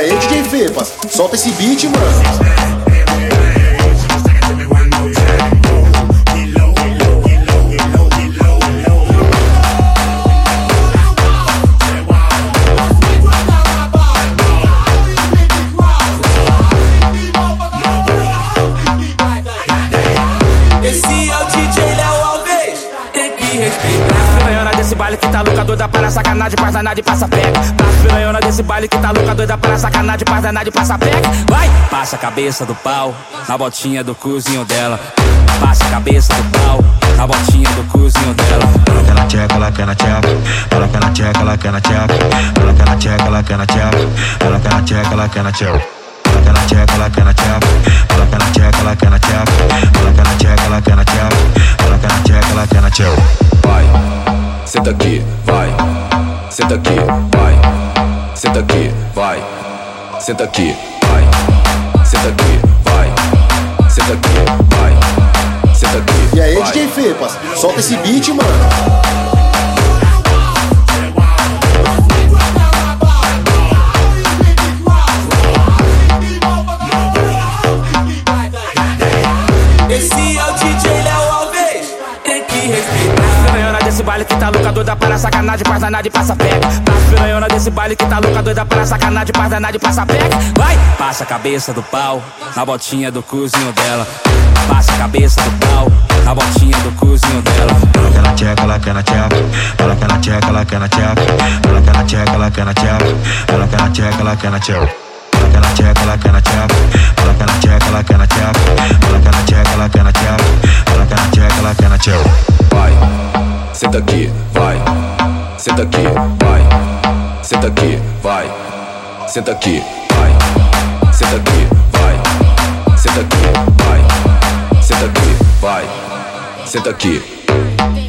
aí, DJ Fepas, solta esse beat, mano. Baile que tá louca, doida para sacanagem, passa danada passa pega. Passa piranhona desse baile que tá louca, doida para sacanagem, passa danada passa pega. Vai! Passa a cabeça do pau na botinha do cozinho dela. Passa a cabeça do pau na botinha do cozinho dela. Ela quer na tcheca, ela quer na tcheca. Ela quer na tcheca, ela quer na tcheca. Ela quer na tcheca, ela quer na tcheca. Ela quer na tcheca, ela quer na tcheca. Ela quer na tcheca, ela quer na tcheca. Ela quer na tcheca, ela quer na tcheca. Senta aqui, vai, senta aqui, vai, senta aqui, vai, senta aqui, vai, senta aqui, vai, senta aqui, vai, senta aqui. E aí, DJ Fepas, solta esse beat, mano. Desse baile que tá louca, doida para sacanagem, passa danada e passa pega. Passa piranhona desse baile que tá louca, doida para sacanagem, passa danada e passa pega. Vai! Passa a cabeça do pau na botinha do cozinho dela. Passa a cabeça do pau na botinha do cozinho dela. Ela quer tcheca, ela quer na tcheca. Ela quer na tcheca, ela quer na tcheca. Ela quer na tcheca, ela quer na tcheca. Ela quer na tcheca, ela quer na tcheca. Ela quer na tcheca, ela quer na tcheca. Ela quer na tcheca, ela quer na tcheca. Ela quer na tcheca, senta aqui, vai, senta aqui, vai, senta aqui, vai, senta aqui, vai, senta aqui, vai, senta aqui, vai, senta aqui, vai, senta aqui.